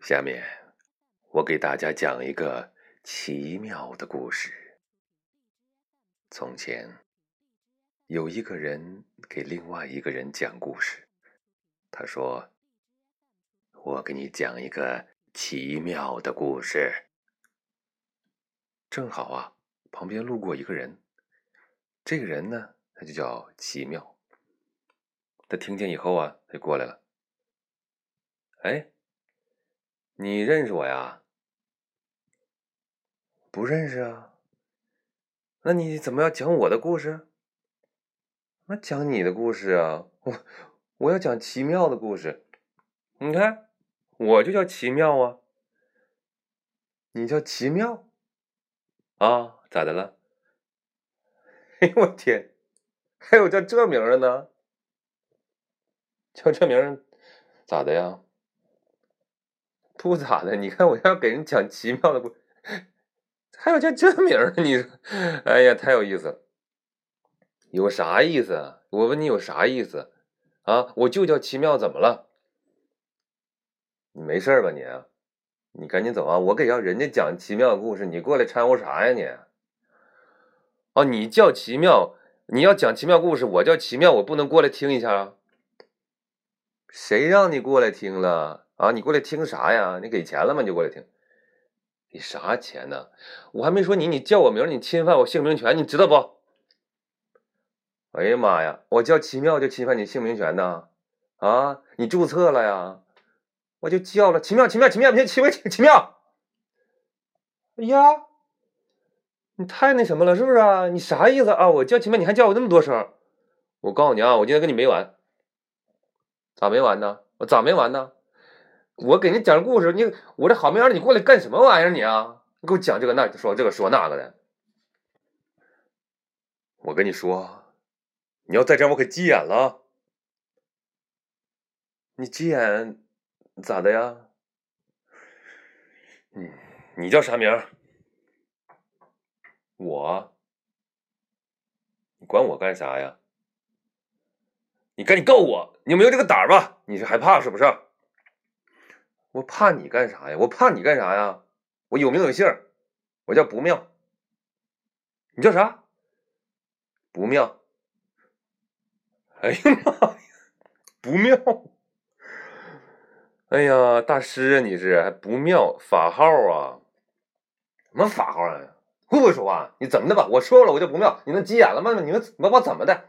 下面我给大家讲一个奇妙的故事。从前有一个人给另外一个人讲故事，他说：“我给你讲一个奇妙的故事。”正好啊，旁边路过一个人，这个人呢，他就叫奇妙。他听见以后啊，他就过来了。哎。你认识我呀？不认识啊。那你怎么要讲我的故事？那讲你的故事啊！我我要讲奇妙的故事。你看，我就叫奇妙啊。你叫奇妙？啊？咋的了？哎呦我天！还有叫这名的呢？叫这名咋的呀？不咋的，你看我要给人讲奇妙的故，还有叫这名儿，你，哎呀，太有意思了。有啥意思？我问你有啥意思？啊，我就叫奇妙，怎么了？你没事吧你？你赶紧走啊！我给要人家讲奇妙故事，你过来掺和啥呀你？哦，你叫奇妙，你要讲奇妙故事，我叫奇妙，我不能过来听一下啊？谁让你过来听了？啊，你过来听啥呀？你给钱了吗？你就过来听，给啥钱呢？我还没说你，你叫我名，你侵犯我姓名权，你知道不？哎呀妈呀，我叫奇妙就侵犯你姓名权呢？啊，你注册了呀？我就叫了奇妙，奇妙，奇妙，奇妙，奇妙。哎呀，你太那什么了，是不是啊？你啥意思啊？我叫奇妙，你还叫我那么多声？我告诉你啊，我今天跟你没完。咋没完呢？我咋没完呢？我给你讲故事，你我这好命儿你过来干什么玩意儿？你啊，你给我讲这个那说这个说那个的。我跟你说，你要再这样，我可急眼了。你急眼咋的呀？嗯，你叫啥名？我？你管我干啥呀？你赶紧告我！你有没有这个胆儿吧？你是害怕是不是？我怕你干啥呀？我怕你干啥呀？我有名有姓，我叫不妙。你叫啥？不妙。哎呀妈呀，不妙！哎呀，大师啊，你是还不妙法号啊？什么法号啊？会不会说话？你怎么的吧？我说了，我就不妙，你能急眼了吗？你们把我怎么的？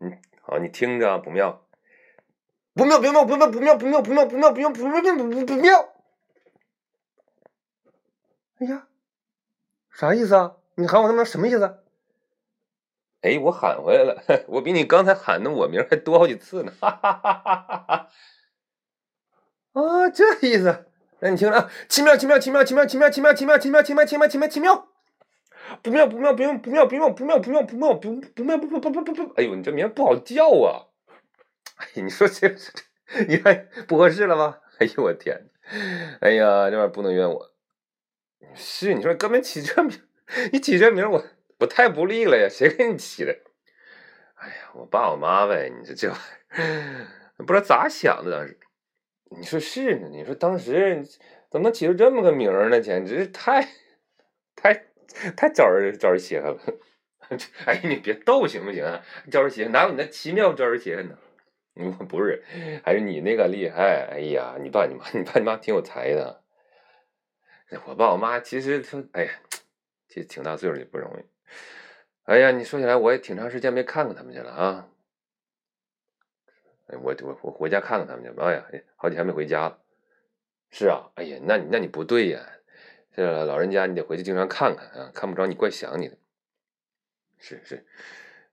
嗯，好，你听着，不妙。不妙，不妙，不妙，不妙，不妙，不妙，不妙，不妙，不妙，不妙，不妙。哎呀，啥意思啊？你喊我他妈什么意思？哎，我喊回来了，我比你刚才喊的我名还多好几次呢。哈哈哈哈哈哈！啊，这意思？那你听着，奇妙，奇妙，奇妙，奇妙，奇妙，奇妙，奇妙，奇妙，奇妙，奇妙，奇妙，奇妙。不妙，不妙，不妙，不妙，不妙，不妙，不妙，不妙，不不妙，不不不不不不。哎呦，你这名不好叫啊！哎，你说这，你还不合适了吗？哎呦我天！哎呀，这玩意儿不能怨我。是你说根本起这名，你起这名我我太不利了呀！谁给你起的？哎呀，我爸我妈呗。你说这玩意儿不知道咋想的当时。你说是呢？你说当时怎么能起出这么个名呢？简直是太太太招人招人稀罕了。哎，你别逗行不行啊？招人稀罕哪有你那奇妙招人稀罕呢？不是，还是你那个厉害。哎呀，你爸你妈，你爸你妈挺有才的。我爸我妈其实他，哎呀，其实挺大岁数也不容易。哎呀，你说起来我也挺长时间没看看他们去了啊。哎，我我我回家看看他们去。哎呀，好几天没回家了。是啊，哎呀，那你那你不对呀。这老人家你得回去经常看看啊，看不着你怪想你的。是是，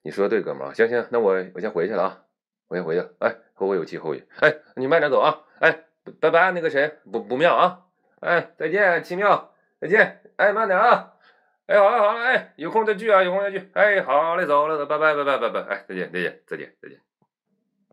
你说的对，哥们儿。行行，那我我先回去了啊。我先回去，哎，后会有期，后会。哎，你慢点走啊，哎，拜拜，那个谁，不不妙啊，哎，再见，奇妙，再见，哎，慢点啊，哎，好了好了，哎，有空再聚啊，有空再聚，哎，好嘞，走了，拜拜拜拜拜拜，哎，再见再见再见再见。